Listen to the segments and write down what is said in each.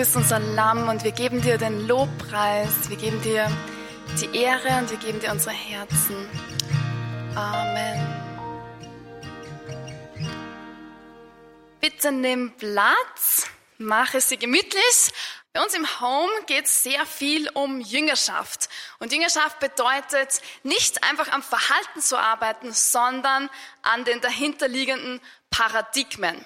bist unser Lamm und wir geben dir den Lobpreis, wir geben dir die Ehre und wir geben dir unsere Herzen. Amen. Bitte nimm Platz, mach es dir gemütlich. Bei uns im Home geht es sehr viel um Jüngerschaft. Und Jüngerschaft bedeutet nicht einfach am Verhalten zu arbeiten, sondern an den dahinterliegenden Paradigmen.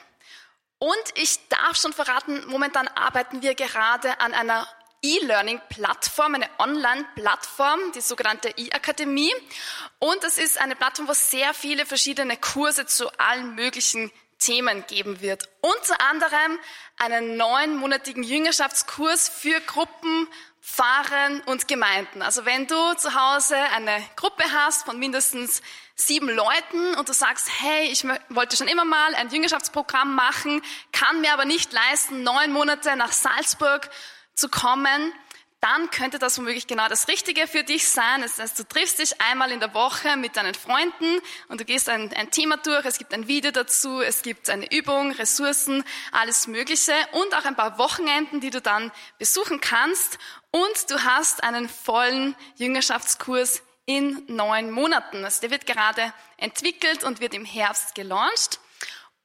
Und ich darf schon verraten, momentan arbeiten wir gerade an einer E-Learning-Plattform, eine Online-Plattform, die sogenannte E-Akademie. Und es ist eine Plattform, wo sehr viele verschiedene Kurse zu allen möglichen Themen geben wird. Unter anderem einen neunmonatigen Jüngerschaftskurs für Gruppen, Pfarren und Gemeinden. Also wenn du zu Hause eine Gruppe hast von mindestens sieben Leuten und du sagst, hey, ich wollte schon immer mal ein Jüngerschaftsprogramm machen, kann mir aber nicht leisten, neun Monate nach Salzburg zu kommen, dann könnte das womöglich genau das Richtige für dich sein. Das heißt, du triffst dich einmal in der Woche mit deinen Freunden und du gehst ein, ein, Thema durch. Es gibt ein Video dazu, es gibt eine Übung, Ressourcen, alles Mögliche und auch ein paar Wochenenden, die du dann besuchen kannst. Und du hast einen vollen Jüngerschaftskurs in neun Monaten. Also der wird gerade entwickelt und wird im Herbst gelauncht.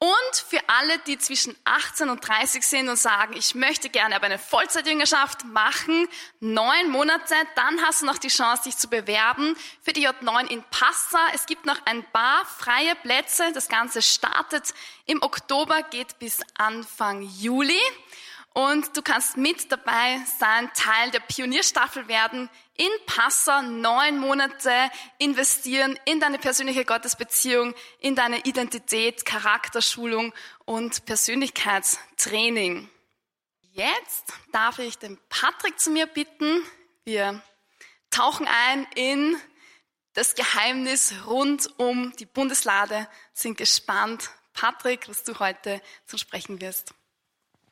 Und für alle, die zwischen 18 und 30 sind und sagen, ich möchte gerne aber eine Vollzeitjüngerschaft machen, neun Monate, dann hast du noch die Chance, dich zu bewerben für die J9 in Passa. Es gibt noch ein paar freie Plätze. Das Ganze startet im Oktober, geht bis Anfang Juli. Und du kannst mit dabei sein, Teil der Pionierstaffel werden, in Passau neun Monate investieren in deine persönliche Gottesbeziehung, in deine Identität, Charakterschulung und Persönlichkeitstraining. Jetzt darf ich den Patrick zu mir bitten. Wir tauchen ein in das Geheimnis rund um die Bundeslade, sind gespannt. Patrick, was du heute zu sprechen wirst.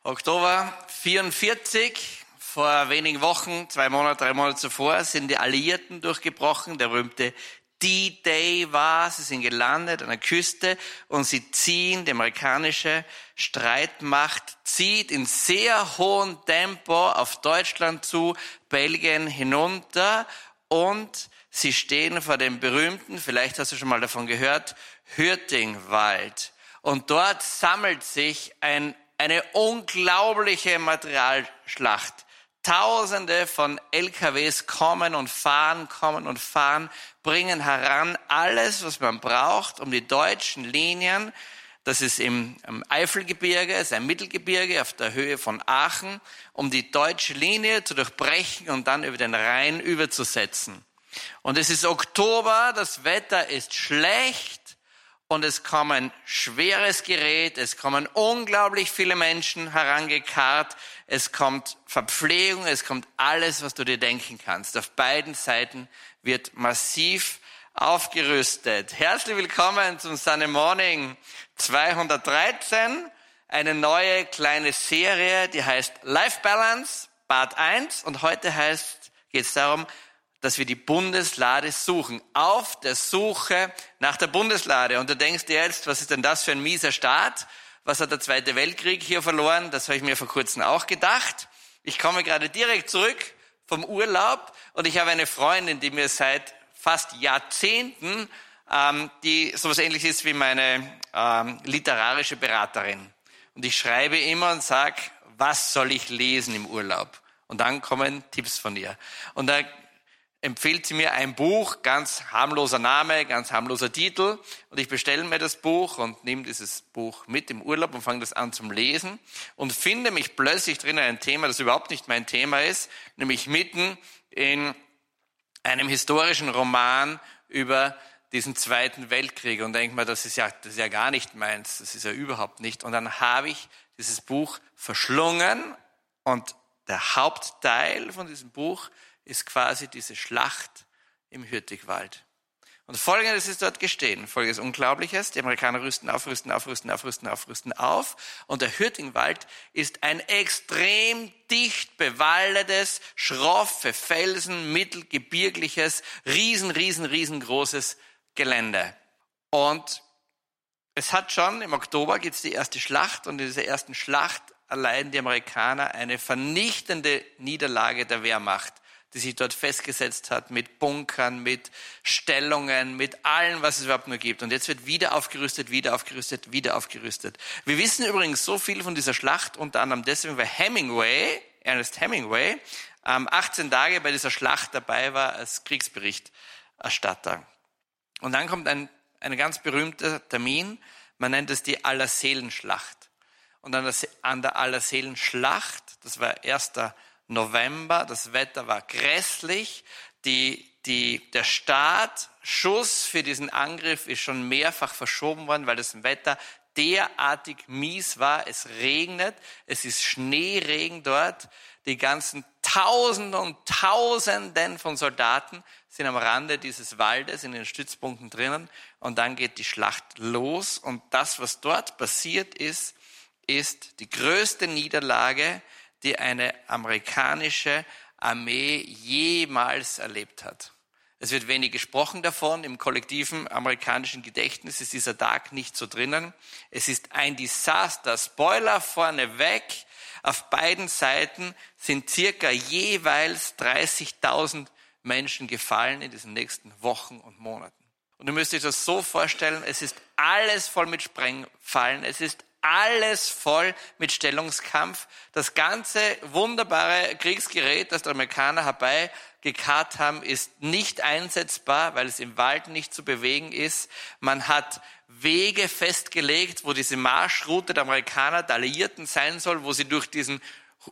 Oktober 44, vor wenigen Wochen, zwei Monate, drei Monate zuvor, sind die Alliierten durchgebrochen. Der berühmte D-Day war. Sie sind gelandet an der Küste und sie ziehen, die amerikanische Streitmacht zieht in sehr hohem Tempo auf Deutschland zu, Belgien hinunter und sie stehen vor dem berühmten, vielleicht hast du schon mal davon gehört, Hürtingwald. Und dort sammelt sich ein eine unglaubliche Materialschlacht. Tausende von LKWs kommen und fahren, kommen und fahren, bringen heran alles, was man braucht, um die deutschen Linien, das ist im, Eifelgebirge, ist ein Mittelgebirge auf der Höhe von Aachen, um die deutsche Linie zu durchbrechen und dann über den Rhein überzusetzen. Und es ist Oktober, das Wetter ist schlecht, und es kommen schweres Gerät, es kommen unglaublich viele Menschen herangekarrt, es kommt Verpflegung, es kommt alles, was du dir denken kannst. Auf beiden Seiten wird massiv aufgerüstet. Herzlich willkommen zum Sunday Morning 213, eine neue kleine Serie, die heißt Life Balance, Part 1 und heute heißt, geht es darum, dass wir die Bundeslade suchen, auf der Suche nach der Bundeslade. Und du denkst dir jetzt, was ist denn das für ein mieser Staat? Was hat der Zweite Weltkrieg hier verloren? Das habe ich mir vor kurzem auch gedacht. Ich komme gerade direkt zurück vom Urlaub und ich habe eine Freundin, die mir seit fast Jahrzehnten, ähm, die sowas ähnliches ist wie meine ähm, literarische Beraterin. Und ich schreibe immer und sag, was soll ich lesen im Urlaub? Und dann kommen Tipps von ihr. Und da empfiehlt sie mir ein Buch, ganz harmloser Name, ganz harmloser Titel. Und ich bestelle mir das Buch und nehme dieses Buch mit im Urlaub und fange das an zum Lesen und finde mich plötzlich drin in ein Thema, das überhaupt nicht mein Thema ist, nämlich mitten in einem historischen Roman über diesen Zweiten Weltkrieg und denke mir, das ist ja, das ist ja gar nicht meins, das ist ja überhaupt nicht. Und dann habe ich dieses Buch verschlungen und der Hauptteil von diesem Buch ist quasi diese Schlacht im Hürtigwald. Und folgendes ist dort gestehen, folgendes Unglaubliches, die Amerikaner rüsten auf, rüsten auf, rüsten auf, rüsten auf, rüsten auf. Und der Hürtingwald ist ein extrem dicht bewaldetes, schroffe Felsen, mittelgebirgliches, riesen, riesen, riesengroßes Gelände. Und es hat schon, im Oktober gibt es die erste Schlacht und in dieser ersten Schlacht erleiden die Amerikaner eine vernichtende Niederlage der Wehrmacht die sich dort festgesetzt hat mit Bunkern, mit Stellungen, mit allem, was es überhaupt nur gibt. Und jetzt wird wieder aufgerüstet, wieder aufgerüstet, wieder aufgerüstet. Wir wissen übrigens so viel von dieser Schlacht, unter anderem deswegen, weil Hemingway, Ernest Hemingway, 18 Tage bei dieser Schlacht dabei war als Kriegsberichterstatter. Und dann kommt ein, ein ganz berühmter Termin, man nennt es die Allerseelenschlacht. Und an der, Allerseelenschlacht, das war 1. November, das Wetter war grässlich, die, die, der Startschuss für diesen Angriff ist schon mehrfach verschoben worden, weil das Wetter derartig mies war. Es regnet, es ist Schneeregen dort. Die ganzen Tausende und Tausenden von Soldaten sind am Rande dieses Waldes in den Stützpunkten drinnen. Und dann geht die Schlacht los. Und das, was dort passiert ist, ist die größte Niederlage, die eine amerikanische Armee jemals erlebt hat. Es wird wenig gesprochen davon. Im kollektiven amerikanischen Gedächtnis ist dieser Tag nicht so drinnen. Es ist ein Desaster. Spoiler vorneweg. Auf beiden Seiten sind circa jeweils 30.000 Menschen gefallen in diesen nächsten Wochen und Monaten. Und du müsst euch das so vorstellen, es ist alles voll mit Sprengfallen, es ist alles voll mit Stellungskampf. Das ganze wunderbare Kriegsgerät, das die Amerikaner herbeigekarrt haben, ist nicht einsetzbar, weil es im Wald nicht zu bewegen ist. Man hat Wege festgelegt, wo diese Marschroute der Amerikaner, der Alliierten sein soll, wo sie durch diesen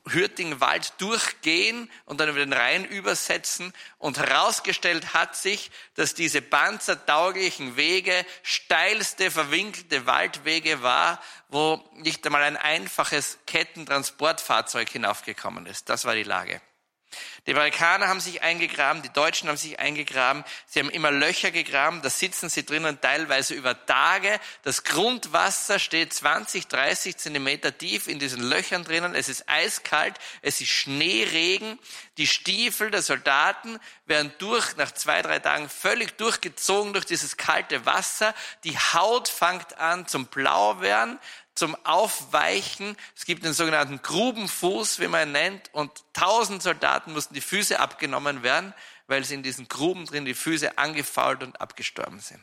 Hürtingwald durchgehen und dann über den Rhein übersetzen. Und herausgestellt hat sich, dass diese panzertauglichen Wege steilste, verwinkelte Waldwege war, wo nicht einmal ein einfaches Kettentransportfahrzeug hinaufgekommen ist. Das war die Lage. Die Amerikaner haben sich eingegraben, die Deutschen haben sich eingegraben, sie haben immer Löcher gegraben, da sitzen sie drinnen teilweise über Tage. Das Grundwasser steht 20, 30 Zentimeter tief in diesen Löchern drinnen. Es ist eiskalt, es ist Schneeregen. Die Stiefel der Soldaten werden durch, nach zwei, drei Tagen völlig durchgezogen durch dieses kalte Wasser. Die Haut fängt an zum Blau werden zum Aufweichen. Es gibt den sogenannten Grubenfuß, wie man ihn nennt, und tausend Soldaten mussten die Füße abgenommen werden, weil sie in diesen Gruben drin die Füße angefault und abgestorben sind.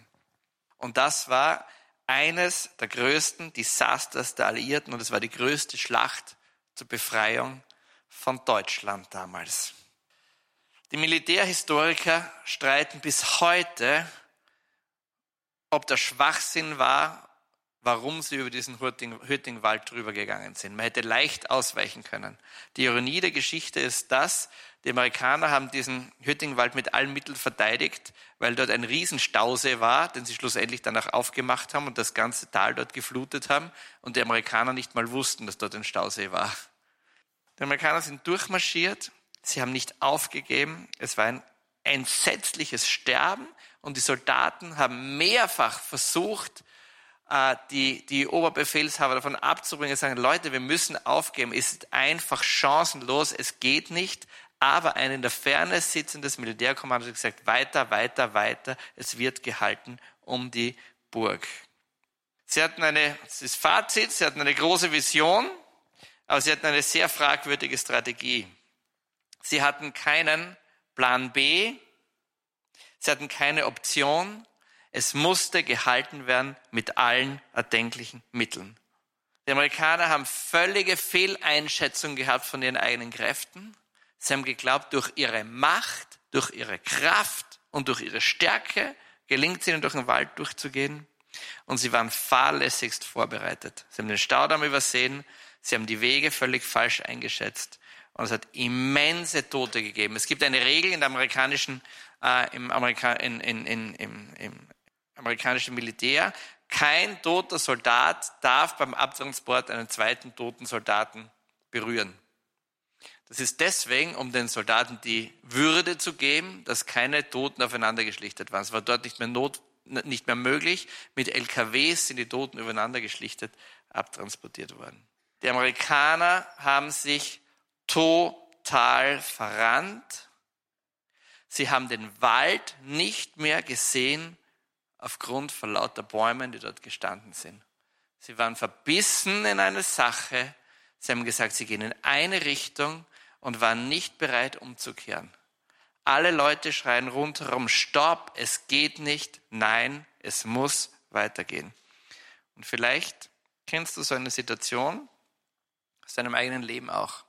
Und das war eines der größten Desasters der Alliierten und es war die größte Schlacht zur Befreiung von Deutschland damals. Die Militärhistoriker streiten bis heute, ob der Schwachsinn war warum sie über diesen Hürtingwald drüber gegangen sind. Man hätte leicht ausweichen können. Die Ironie der Geschichte ist das, die Amerikaner haben diesen Hürtingwald mit allen Mitteln verteidigt, weil dort ein Riesenstausee war, den sie schlussendlich danach aufgemacht haben und das ganze Tal dort geflutet haben und die Amerikaner nicht mal wussten, dass dort ein Stausee war. Die Amerikaner sind durchmarschiert, sie haben nicht aufgegeben, es war ein entsetzliches Sterben und die Soldaten haben mehrfach versucht, die, die Oberbefehlshaber davon abzubringen, sagen, Leute, wir müssen aufgeben, es ist einfach chancenlos, es geht nicht. Aber ein in der Ferne sitzendes Militärkommando hat gesagt, weiter, weiter, weiter, es wird gehalten um die Burg. Sie hatten eine, das ist Fazit, sie hatten eine große Vision, aber sie hatten eine sehr fragwürdige Strategie. Sie hatten keinen Plan B, sie hatten keine Option, es musste gehalten werden mit allen erdenklichen Mitteln. Die Amerikaner haben völlige Fehleinschätzung gehabt von ihren eigenen Kräften. Sie haben geglaubt, durch ihre Macht, durch ihre Kraft und durch ihre Stärke gelingt es ihnen, durch den Wald durchzugehen. Und sie waren fahrlässigst vorbereitet. Sie haben den Staudamm übersehen. Sie haben die Wege völlig falsch eingeschätzt. Und es hat immense Tote gegeben. Es gibt eine Regel in der amerikanischen, äh, im, Amerika in, in, in, im, im amerikanische Militär, kein toter Soldat darf beim Abtransport einen zweiten toten Soldaten berühren. Das ist deswegen, um den Soldaten die Würde zu geben, dass keine Toten aufeinander geschlichtet waren. Es war dort nicht mehr, not, nicht mehr möglich. Mit LKWs sind die Toten übereinander geschlichtet, abtransportiert worden. Die Amerikaner haben sich total verrannt. Sie haben den Wald nicht mehr gesehen aufgrund von lauter Bäumen, die dort gestanden sind. Sie waren verbissen in eine Sache. Sie haben gesagt, sie gehen in eine Richtung und waren nicht bereit umzukehren. Alle Leute schreien rundherum, stopp, es geht nicht, nein, es muss weitergehen. Und vielleicht kennst du so eine Situation aus deinem eigenen Leben auch.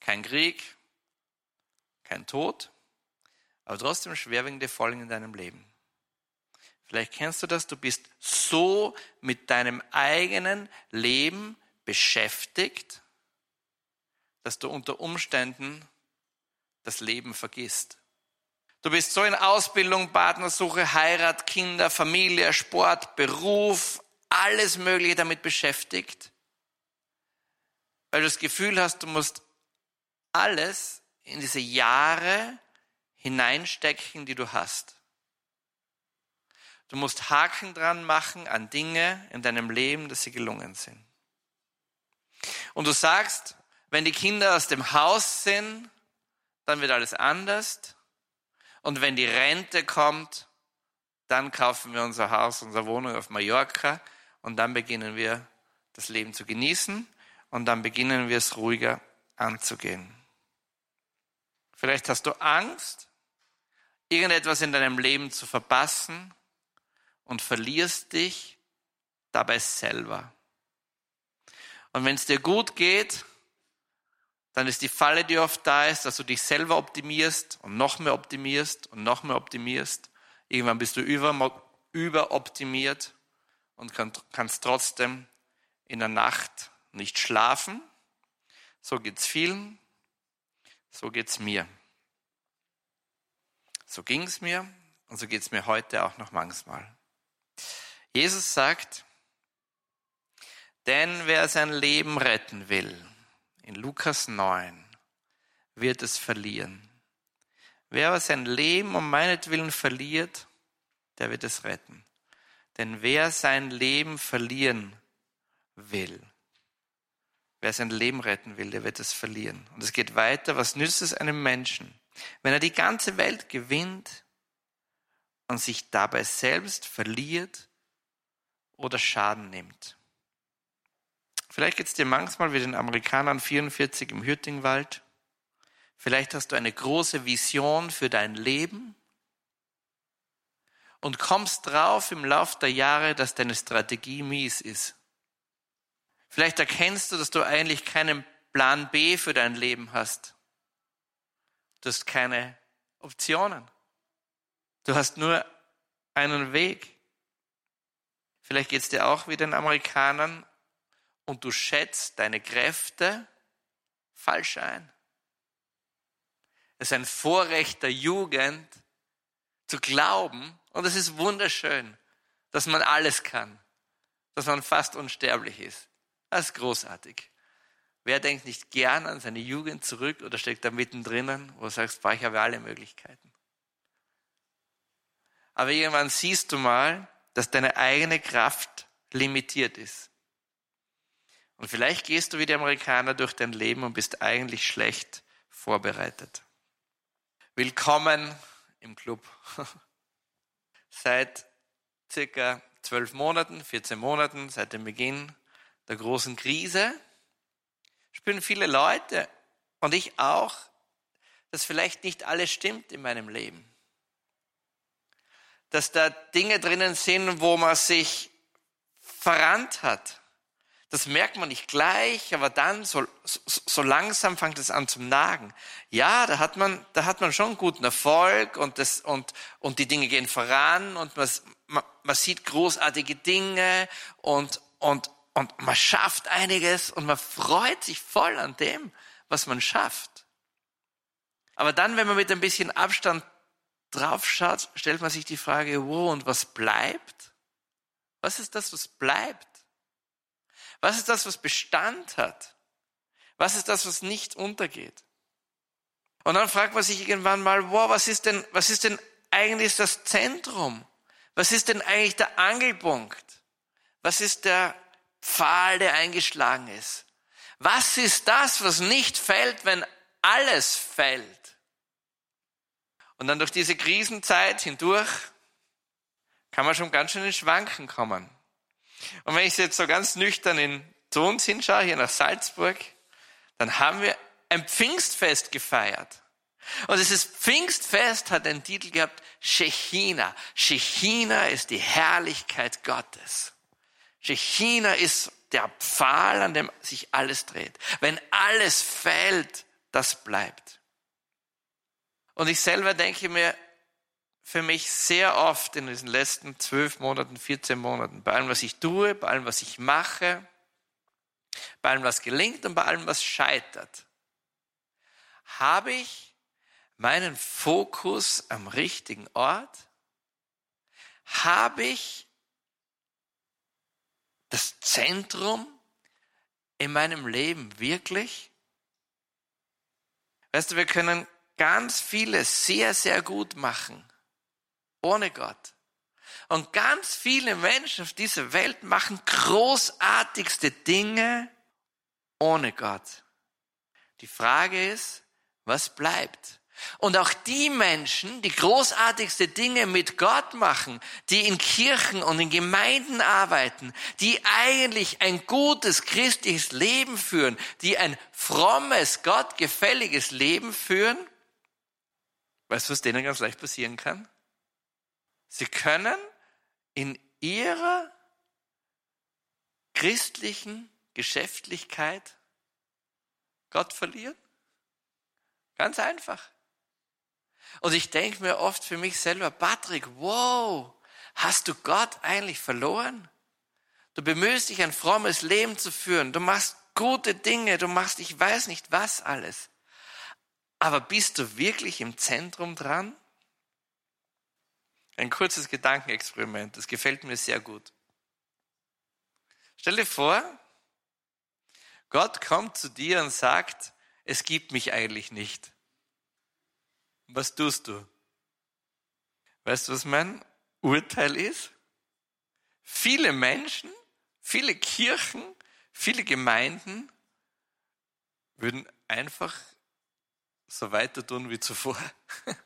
Kein Krieg, kein Tod, aber trotzdem schwerwiegende Folgen in deinem Leben. Vielleicht kennst du das, du bist so mit deinem eigenen Leben beschäftigt, dass du unter Umständen das Leben vergisst. Du bist so in Ausbildung, Partnersuche, Heirat, Kinder, Familie, Sport, Beruf, alles Mögliche damit beschäftigt, weil du das Gefühl hast, du musst alles in diese Jahre hineinstecken, die du hast. Du musst Haken dran machen an Dinge in deinem Leben, dass sie gelungen sind. Und du sagst, wenn die Kinder aus dem Haus sind, dann wird alles anders. Und wenn die Rente kommt, dann kaufen wir unser Haus, unsere Wohnung auf Mallorca und dann beginnen wir das Leben zu genießen und dann beginnen wir es ruhiger anzugehen. Vielleicht hast du Angst, irgendetwas in deinem Leben zu verpassen und verlierst dich dabei selber. Und wenn es dir gut geht, dann ist die Falle, die oft da ist, dass du dich selber optimierst und noch mehr optimierst und noch mehr optimierst. Irgendwann bist du über, überoptimiert und kann, kannst trotzdem in der Nacht nicht schlafen. So geht's vielen, so geht's mir. So ging's mir und so geht's mir heute auch noch manchmal. Jesus sagt, denn wer sein Leben retten will, in Lukas 9, wird es verlieren. Wer aber sein Leben um meinetwillen verliert, der wird es retten. Denn wer sein Leben verlieren will, wer sein Leben retten will, der wird es verlieren. Und es geht weiter, was nützt es einem Menschen, wenn er die ganze Welt gewinnt und sich dabei selbst verliert oder Schaden nimmt? Vielleicht geht es dir manchmal wie den Amerikanern 44 im Hürtingwald. Vielleicht hast du eine große Vision für dein Leben und kommst drauf im Lauf der Jahre, dass deine Strategie mies ist. Vielleicht erkennst du, dass du eigentlich keinen Plan B für dein Leben hast. Du hast keine Optionen. Du hast nur einen Weg. Vielleicht geht es dir auch wie den Amerikanern und du schätzt deine Kräfte falsch ein. Es ist ein Vorrecht der Jugend zu glauben, und es ist wunderschön, dass man alles kann, dass man fast unsterblich ist. Das ist großartig. Wer denkt nicht gern an seine Jugend zurück oder steckt da mittendrin, wo du sagst, ich habe alle Möglichkeiten. Aber irgendwann siehst du mal, dass deine eigene Kraft limitiert ist. Und vielleicht gehst du wie die Amerikaner durch dein Leben und bist eigentlich schlecht vorbereitet. Willkommen im Club. Seit circa zwölf Monaten, 14 Monaten, seit dem Beginn der großen Krise, spüren viele Leute und ich auch, dass vielleicht nicht alles stimmt in meinem Leben. Dass da Dinge drinnen sind, wo man sich verrannt hat das merkt man nicht gleich, aber dann so, so, langsam fängt es an zum Nagen. Ja, da hat man, da hat man schon guten Erfolg und, das, und, und die Dinge gehen voran und man, man sieht großartige Dinge und, und, und man schafft einiges und man freut sich voll an dem, was man schafft. Aber dann, wenn man mit ein bisschen Abstand draufschaut, stellt man sich die Frage, wo und was bleibt? Was ist das, was bleibt? Was ist das, was Bestand hat? Was ist das, was nicht untergeht? Und dann fragt man sich irgendwann mal, wow, was ist denn, was ist denn eigentlich das Zentrum? Was ist denn eigentlich der Angelpunkt? Was ist der Pfahl, der eingeschlagen ist? Was ist das, was nicht fällt, wenn alles fällt? Und dann durch diese Krisenzeit hindurch kann man schon ganz schön in Schwanken kommen. Und wenn ich jetzt so ganz nüchtern in zu uns hinschaue, hier nach Salzburg, dann haben wir ein Pfingstfest gefeiert. Und dieses Pfingstfest hat den Titel gehabt, Shechina. Shechina ist die Herrlichkeit Gottes. Shechina ist der Pfahl, an dem sich alles dreht. Wenn alles fällt, das bleibt. Und ich selber denke mir für mich sehr oft in diesen letzten zwölf Monaten, 14 Monaten, bei allem, was ich tue, bei allem, was ich mache, bei allem, was gelingt und bei allem, was scheitert, habe ich meinen Fokus am richtigen Ort? Habe ich das Zentrum in meinem Leben wirklich? Weißt du, wir können ganz vieles sehr, sehr gut machen, ohne Gott. Und ganz viele Menschen auf dieser Welt machen großartigste Dinge ohne Gott. Die Frage ist, was bleibt? Und auch die Menschen, die großartigste Dinge mit Gott machen, die in Kirchen und in Gemeinden arbeiten, die eigentlich ein gutes christliches Leben führen, die ein frommes, gottgefälliges Leben führen, weißt du, was denen ganz leicht passieren kann? Sie können in ihrer christlichen Geschäftlichkeit Gott verlieren? Ganz einfach. Und ich denke mir oft für mich selber, Patrick, wow, hast du Gott eigentlich verloren? Du bemühst dich, ein frommes Leben zu führen. Du machst gute Dinge. Du machst, ich weiß nicht was alles. Aber bist du wirklich im Zentrum dran? Ein kurzes Gedankenexperiment. Das gefällt mir sehr gut. Stell dir vor, Gott kommt zu dir und sagt, es gibt mich eigentlich nicht. Was tust du? Weißt du, was mein Urteil ist? Viele Menschen, viele Kirchen, viele Gemeinden würden einfach so weiter tun wie zuvor.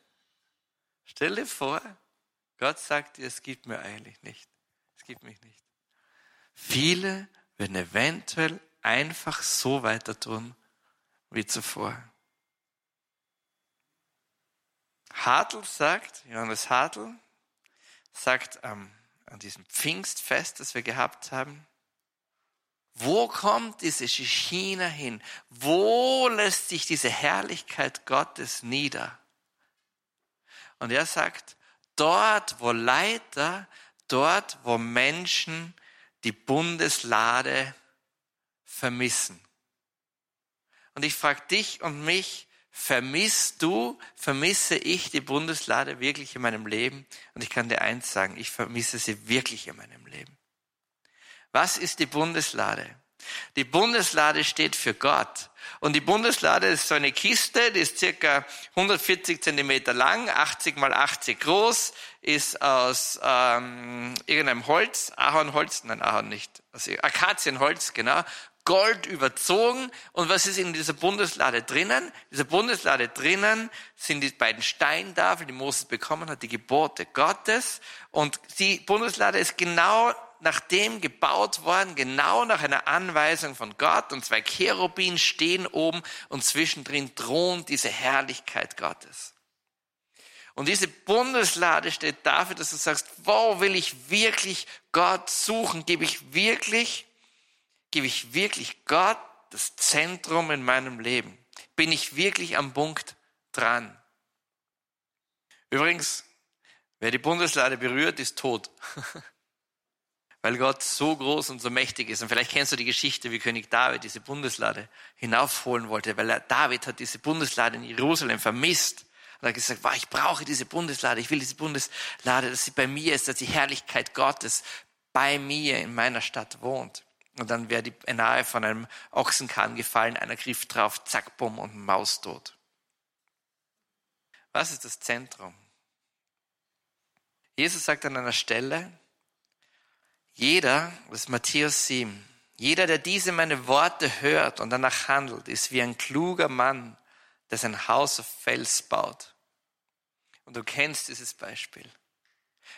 Stell dir vor, Gott sagt dir, es gibt mir eigentlich nicht. Es gibt mich nicht. Viele würden eventuell einfach so weiter tun wie zuvor. Hartl sagt, Johannes Hartl sagt ähm, an diesem Pfingstfest, das wir gehabt haben, wo kommt diese China hin? Wo lässt sich diese Herrlichkeit Gottes nieder? Und er sagt, dort, wo Leiter, dort, wo Menschen die Bundeslade vermissen. Und ich frage dich und mich, vermisst du, vermisse ich die Bundeslade wirklich in meinem Leben? Und ich kann dir eins sagen, ich vermisse sie wirklich in meinem Leben. Was ist die Bundeslade? Die Bundeslade steht für Gott. Und die Bundeslade ist so eine Kiste, die ist circa 140 Zentimeter lang, 80 mal 80 groß, ist aus ähm, irgendeinem Holz, Ahornholz, nein, Ahorn nicht, also Akazienholz, genau, Gold überzogen. Und was ist in dieser Bundeslade drinnen? In dieser Bundeslade drinnen sind die beiden Steintafeln, die Moses bekommen hat, die Gebote Gottes. Und die Bundeslade ist genau nach dem gebaut worden, genau nach einer Anweisung von Gott. Und zwei Cherubin stehen oben und zwischendrin thront diese Herrlichkeit Gottes. Und diese Bundeslade steht dafür, dass du sagst, wo will ich wirklich Gott suchen? Gebe ich wirklich Gebe ich wirklich Gott das Zentrum in meinem Leben? Bin ich wirklich am Punkt dran? Übrigens, wer die Bundeslade berührt, ist tot. Weil Gott so groß und so mächtig ist. Und vielleicht kennst du die Geschichte, wie König David diese Bundeslade hinaufholen wollte, weil er, David hat diese Bundeslade in Jerusalem vermisst. Und er hat gesagt, wow, ich brauche diese Bundeslade, ich will diese Bundeslade, dass sie bei mir ist, dass die Herrlichkeit Gottes bei mir in meiner Stadt wohnt. Und dann wäre die nahe von einem Ochsenkahn gefallen, einer griff drauf, zack, bumm und Maus tot. Was ist das Zentrum? Jesus sagt an einer Stelle, jeder, das ist Matthäus 7, jeder, der diese meine Worte hört und danach handelt, ist wie ein kluger Mann, der sein Haus auf Fels baut. Und du kennst dieses Beispiel.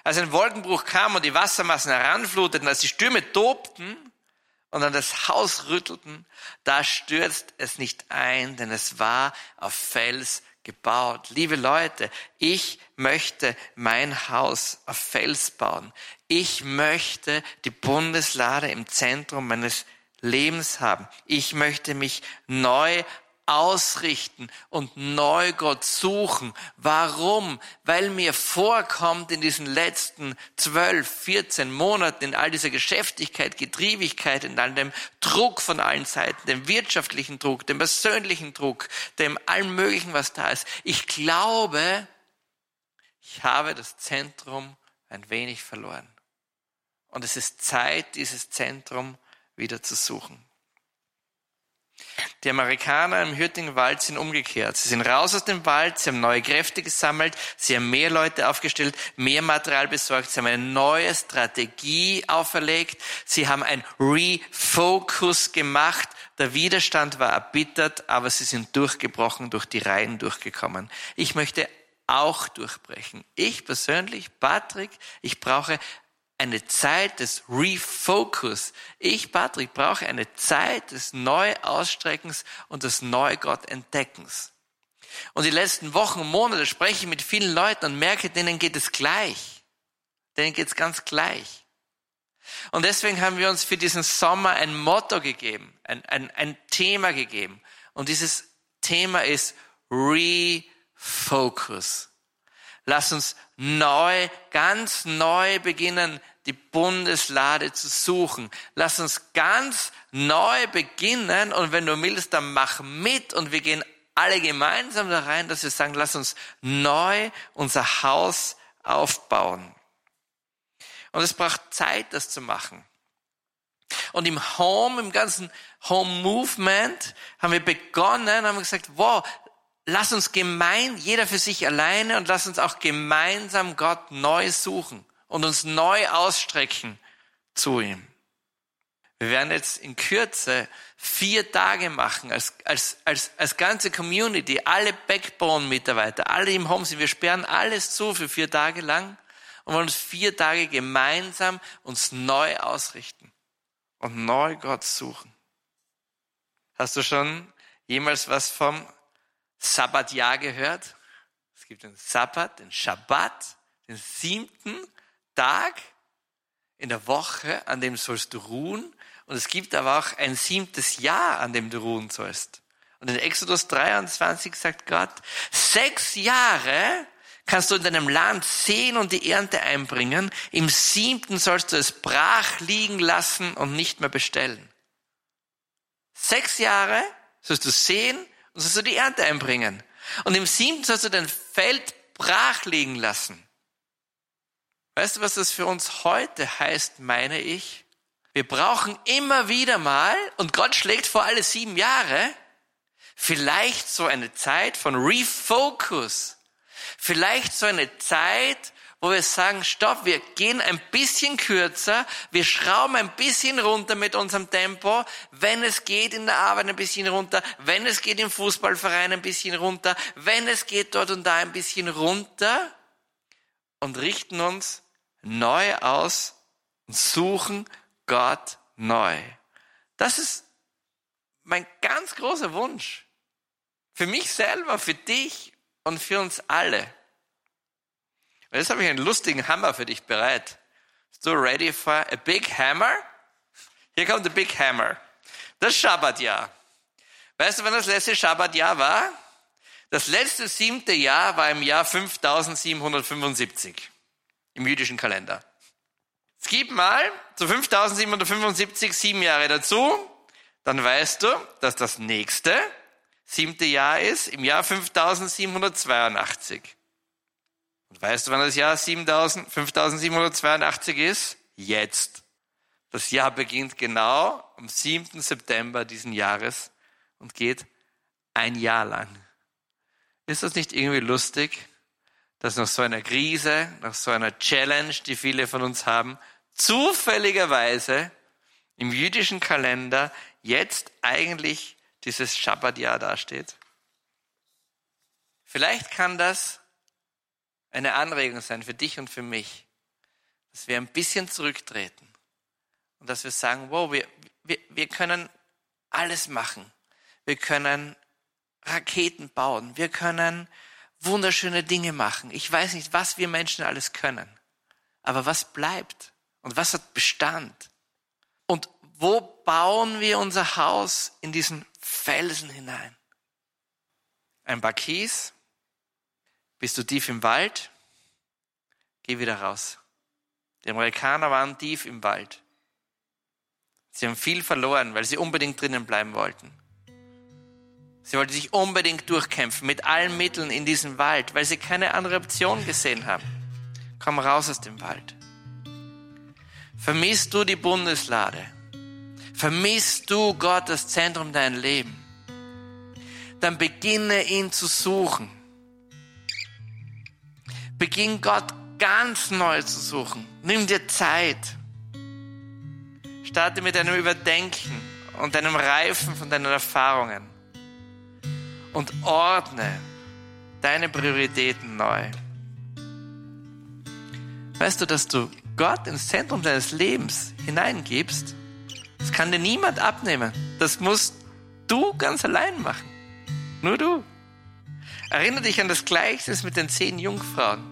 Als ein Wolkenbruch kam und die Wassermassen heranfluteten, als die Stürme tobten und an das Haus rüttelten, da stürzt es nicht ein, denn es war auf Fels gebaut. Liebe Leute, ich möchte mein Haus auf Fels bauen. Ich möchte die Bundeslade im Zentrum meines Lebens haben. Ich möchte mich neu ausrichten und neu Gott suchen. Warum? Weil mir vorkommt in diesen letzten zwölf, vierzehn Monaten, in all dieser Geschäftigkeit, Getriebigkeit, in all dem Druck von allen Seiten, dem wirtschaftlichen Druck, dem persönlichen Druck, dem allen möglichen, was da ist. Ich glaube, ich habe das Zentrum ein wenig verloren. Und es ist Zeit, dieses Zentrum wieder zu suchen. Die Amerikaner im Hürtingwald sind umgekehrt. Sie sind raus aus dem Wald, sie haben neue Kräfte gesammelt, sie haben mehr Leute aufgestellt, mehr Material besorgt, sie haben eine neue Strategie auferlegt, sie haben ein Refocus gemacht. Der Widerstand war erbittert, aber sie sind durchgebrochen, durch die Reihen durchgekommen. Ich möchte auch durchbrechen. Ich persönlich, Patrick, ich brauche eine Zeit des Refocus. Ich, Patrick, brauche eine Zeit des Neuausstreckens und des Neugott-Entdeckens. Und die letzten Wochen Monate spreche ich mit vielen Leuten und merke, denen geht es gleich. Denen geht es ganz gleich. Und deswegen haben wir uns für diesen Sommer ein Motto gegeben, ein, ein, ein Thema gegeben. Und dieses Thema ist Refocus. Lass uns neu, ganz neu beginnen, die Bundeslade zu suchen. Lass uns ganz neu beginnen und wenn du willst, dann mach mit und wir gehen alle gemeinsam da rein, dass wir sagen, lass uns neu unser Haus aufbauen. Und es braucht Zeit, das zu machen. Und im Home, im ganzen Home Movement haben wir begonnen, haben gesagt, wow, lass uns gemein, jeder für sich alleine und lass uns auch gemeinsam Gott neu suchen und uns neu ausstrecken zu ihm. Wir werden jetzt in Kürze vier Tage machen als, als, als, als ganze Community, alle Backbone-Mitarbeiter, alle im Home sind. Wir sperren alles zu für vier Tage lang und wollen uns vier Tage gemeinsam uns neu ausrichten und neu Gott suchen. Hast du schon jemals was vom Sabbatjahr gehört. Es gibt den Sabbat, den Schabbat, den siebten Tag in der Woche, an dem sollst du ruhen. Und es gibt aber auch ein siebtes Jahr, an dem du ruhen sollst. Und in Exodus 23 sagt Gott, sechs Jahre kannst du in deinem Land sehen und die Ernte einbringen. Im siebten sollst du es brach liegen lassen und nicht mehr bestellen. Sechs Jahre sollst du sehen und sollst du die Ernte einbringen. Und im siebten sollst du dein Feld brach liegen lassen. Weißt du, was das für uns heute heißt, meine ich? Wir brauchen immer wieder mal, und Gott schlägt vor alle sieben Jahre, vielleicht so eine Zeit von Refocus. Vielleicht so eine Zeit, wo wir sagen, stopp, wir gehen ein bisschen kürzer, wir schrauben ein bisschen runter mit unserem Tempo, wenn es geht in der Arbeit ein bisschen runter, wenn es geht im Fußballverein ein bisschen runter, wenn es geht dort und da ein bisschen runter und richten uns neu aus und suchen Gott neu. Das ist mein ganz großer Wunsch. Für mich selber, für dich und für uns alle. Und jetzt habe ich einen lustigen Hammer für dich bereit. Bist du ready for a big hammer? Hier kommt der Big Hammer. Das Schabbatjahr. Weißt du, wann das letzte Schabbatjahr war? Das letzte siebte Jahr war im Jahr 5775 im jüdischen Kalender. Es gibt mal zu 5775 sieben Jahre dazu, dann weißt du, dass das nächste siebte Jahr ist im Jahr 5782. Und weißt du, wann das Jahr 5782 ist? Jetzt. Das Jahr beginnt genau am 7. September diesen Jahres und geht ein Jahr lang. Ist das nicht irgendwie lustig, dass nach so einer Krise, nach so einer Challenge, die viele von uns haben, zufälligerweise im jüdischen Kalender jetzt eigentlich dieses Schabbatjahr dasteht? Vielleicht kann das eine Anregung sein für dich und für mich, dass wir ein bisschen zurücktreten und dass wir sagen, wow, wir, wir, wir können alles machen. Wir können Raketen bauen. Wir können wunderschöne Dinge machen. Ich weiß nicht, was wir Menschen alles können. Aber was bleibt? Und was hat Bestand? Und wo bauen wir unser Haus in diesen Felsen hinein? Ein paar Kies? Bist du tief im Wald? Geh wieder raus. Die Amerikaner waren tief im Wald. Sie haben viel verloren, weil sie unbedingt drinnen bleiben wollten. Sie wollten sich unbedingt durchkämpfen mit allen Mitteln in diesem Wald, weil sie keine andere Option gesehen haben. Komm raus aus dem Wald. Vermisst du die Bundeslade? Vermisst du Gott das Zentrum dein Leben? Dann beginne ihn zu suchen. Beginn Gott ganz neu zu suchen. Nimm dir Zeit. Starte mit einem Überdenken und einem Reifen von deinen Erfahrungen. Und ordne deine Prioritäten neu. Weißt du, dass du Gott ins Zentrum deines Lebens hineingibst? Das kann dir niemand abnehmen. Das musst du ganz allein machen. Nur du. Erinnere dich an das Gleichnis mit den zehn Jungfrauen.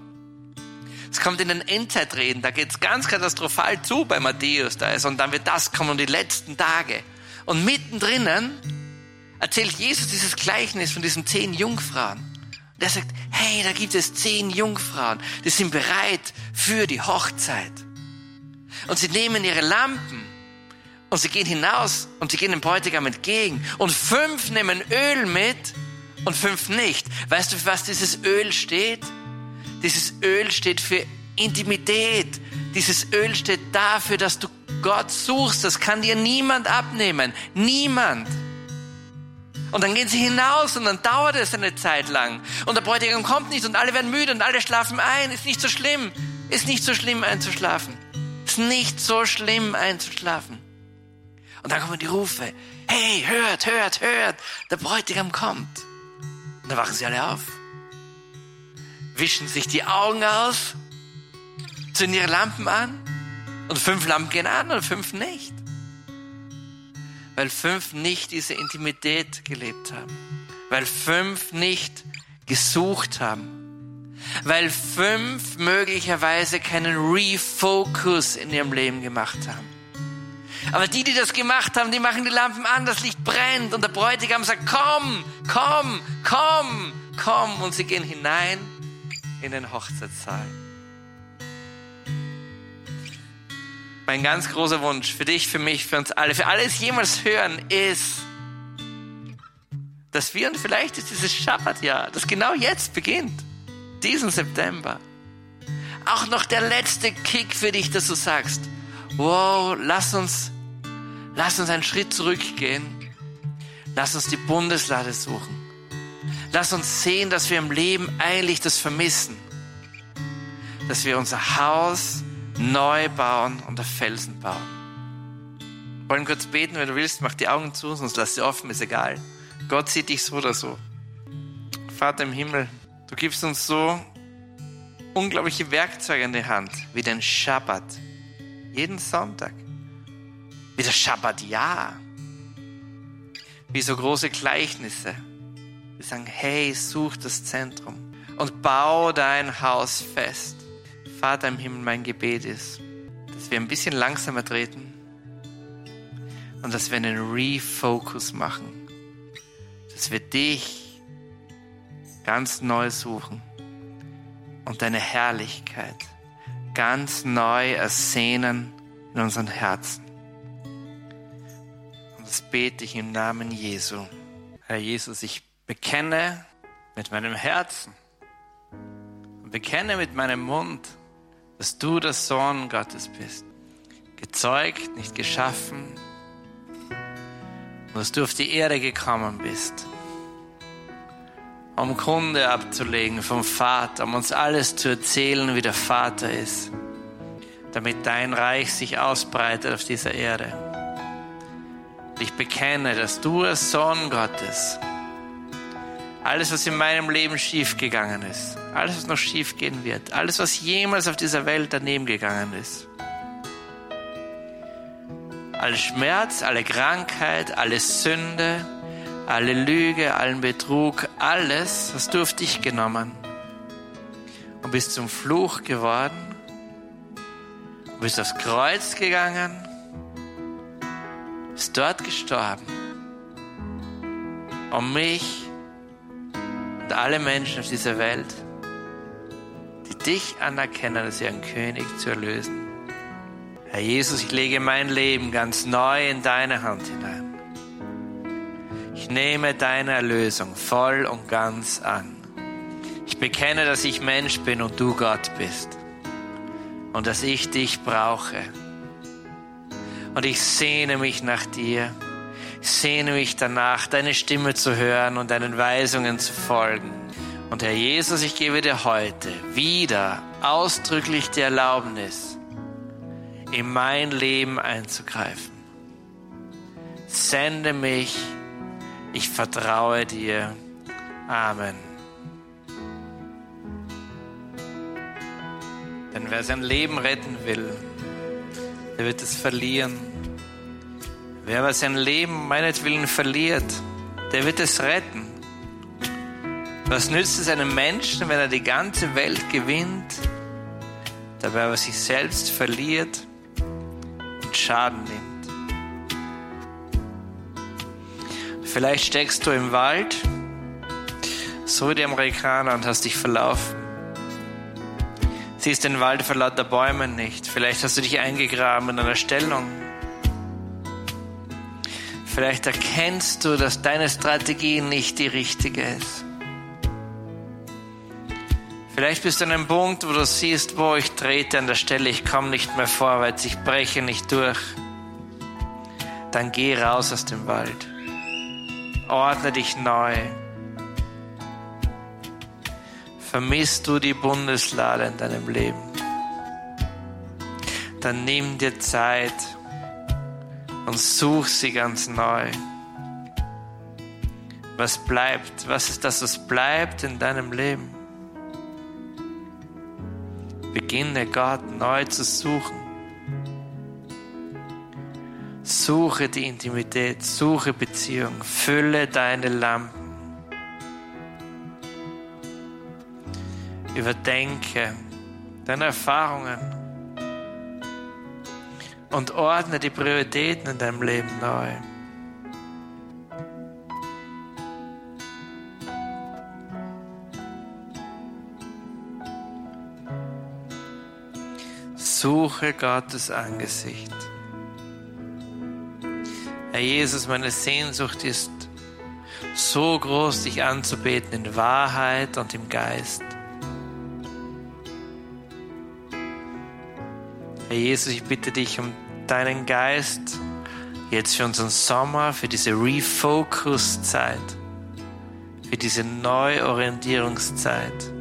Es kommt in den Endzeitreden, da geht es ganz katastrophal zu bei Matthäus. Da ist, und dann wird das kommen und die letzten Tage. Und mittendrin erzählt Jesus dieses Gleichnis von diesen zehn Jungfrauen. Und er sagt, hey, da gibt es zehn Jungfrauen, die sind bereit für die Hochzeit. Und sie nehmen ihre Lampen und sie gehen hinaus und sie gehen dem Bräutigam entgegen. Und fünf nehmen Öl mit und fünf nicht. Weißt du, für was dieses Öl steht? Dieses Öl steht für Intimität. Dieses Öl steht dafür, dass du Gott suchst. Das kann dir niemand abnehmen. Niemand. Und dann gehen sie hinaus und dann dauert es eine Zeit lang. Und der Bräutigam kommt nicht und alle werden müde und alle schlafen ein. Ist nicht so schlimm. Ist nicht so schlimm einzuschlafen. Ist nicht so schlimm einzuschlafen. Und dann kommen die Rufe. Hey, hört, hört, hört. Der Bräutigam kommt. Und dann wachen sie alle auf wischen sich die Augen aus, zünden ihre Lampen an und fünf Lampen gehen an und fünf nicht. Weil fünf nicht diese Intimität gelebt haben. Weil fünf nicht gesucht haben. Weil fünf möglicherweise keinen Refocus in ihrem Leben gemacht haben. Aber die, die das gemacht haben, die machen die Lampen an, das Licht brennt und der Bräutigam sagt, komm, komm, komm, komm. Und sie gehen hinein in den Hochzeitssaal. Mein ganz großer Wunsch für dich, für mich, für uns alle, für alles jemals hören, ist, dass wir, und vielleicht ist dieses Schabbatjahr, das genau jetzt beginnt, diesen September, auch noch der letzte Kick für dich, dass du sagst, wow, lass uns, lass uns einen Schritt zurückgehen, lass uns die Bundeslade suchen. Lass uns sehen, dass wir im Leben eigentlich das vermissen. Dass wir unser Haus neu bauen und auf Felsen bauen. Wir wollen kurz beten, wenn du willst, mach die Augen zu, sonst lass sie offen, ist egal. Gott sieht dich so oder so. Vater im Himmel, du gibst uns so unglaubliche Werkzeuge in die Hand, wie den Schabbat. Jeden Sonntag. Wie das Schabbatjahr. Wie so große Gleichnisse wir sagen, hey, such das Zentrum und bau dein Haus fest. Vater im Himmel, mein Gebet ist, dass wir ein bisschen langsamer treten und dass wir einen Refocus machen. Dass wir dich ganz neu suchen und deine Herrlichkeit ganz neu ersehnen in unseren Herzen. Und das bete ich im Namen Jesu. Herr Jesus, ich bekenne mit meinem Herzen und bekenne mit meinem Mund, dass du der Sohn Gottes bist. Gezeugt, nicht geschaffen, dass du auf die Erde gekommen bist, um Kunde abzulegen vom Vater, um uns alles zu erzählen, wie der Vater ist, damit dein Reich sich ausbreitet auf dieser Erde. Ich bekenne, dass du als Sohn Gottes. Alles, was in meinem Leben schiefgegangen ist, alles, was noch schiefgehen wird, alles, was jemals auf dieser Welt daneben gegangen ist, alle Schmerz, alle Krankheit, alle Sünde, alle Lüge, allen Betrug, alles hast du auf dich genommen und bist zum Fluch geworden, du bist aufs Kreuz gegangen, bist dort gestorben, um mich und alle Menschen auf dieser Welt, die dich anerkennen als ihren König zu erlösen. Herr Jesus, ich lege mein Leben ganz neu in deine Hand hinein. Ich nehme deine Erlösung voll und ganz an. Ich bekenne, dass ich Mensch bin und du Gott bist und dass ich dich brauche. Und ich sehne mich nach dir. Ich sehne mich danach, deine Stimme zu hören und deinen Weisungen zu folgen. Und Herr Jesus, ich gebe dir heute wieder ausdrücklich die Erlaubnis, in mein Leben einzugreifen. Sende mich, ich vertraue dir. Amen. Denn wer sein Leben retten will, der wird es verlieren. Wer aber sein Leben meinetwillen verliert, der wird es retten. Was nützt es einem Menschen, wenn er die ganze Welt gewinnt, dabei aber sich selbst verliert Schaden nimmt. Vielleicht steckst du im Wald, so wie die Amerikaner, und hast dich verlaufen. Siehst den Wald vor lauter Bäumen nicht. Vielleicht hast du dich eingegraben in einer Stellung. Vielleicht erkennst du, dass deine Strategie nicht die richtige ist. Vielleicht bist du an einem Punkt, wo du siehst, wo ich trete an der Stelle, ich komme nicht mehr vorwärts, ich breche nicht durch. Dann geh raus aus dem Wald. Ordne dich neu. Vermisst du die Bundeslade in deinem Leben? Dann nimm dir Zeit und such sie ganz neu. Was bleibt? Was ist das, was bleibt in deinem Leben? Beginne Gott neu zu suchen. Suche die Intimität, suche Beziehung, fülle deine Lampen. Überdenke deine Erfahrungen und ordne die Prioritäten in deinem Leben neu. Suche Gottes Angesicht. Herr Jesus, meine Sehnsucht ist so groß, dich anzubeten in Wahrheit und im Geist. Herr Jesus, ich bitte dich um deinen Geist jetzt für unseren Sommer, für diese Refocus-Zeit, für diese Neuorientierungszeit,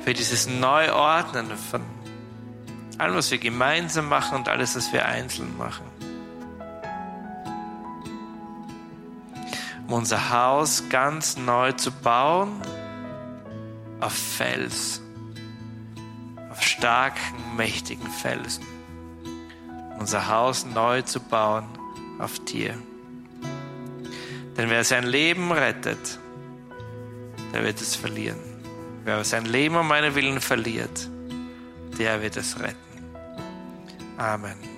für dieses Neuordnen von allem, was wir gemeinsam machen und alles, was wir einzeln machen. Um unser Haus ganz neu zu bauen auf Fels, auf starken, mächtigen Felsen. Unser Haus neu zu bauen auf dir. Denn wer sein Leben rettet, der wird es verlieren. Wer sein Leben um meinen Willen verliert, der wird es retten. Amen.